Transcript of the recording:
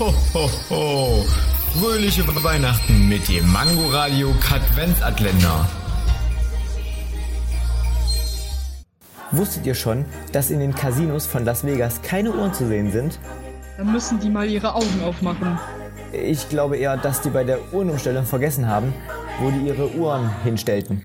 Ho, ho, ho. Fröhliche Weihnachten mit dem Mango Radio Katwenzatländer. Wusstet ihr schon, dass in den Casinos von Las Vegas keine Uhren zu sehen sind? Dann müssen die mal ihre Augen aufmachen. Ich glaube eher, dass die bei der Uhrenumstellung vergessen haben, wo die ihre Uhren hinstellten.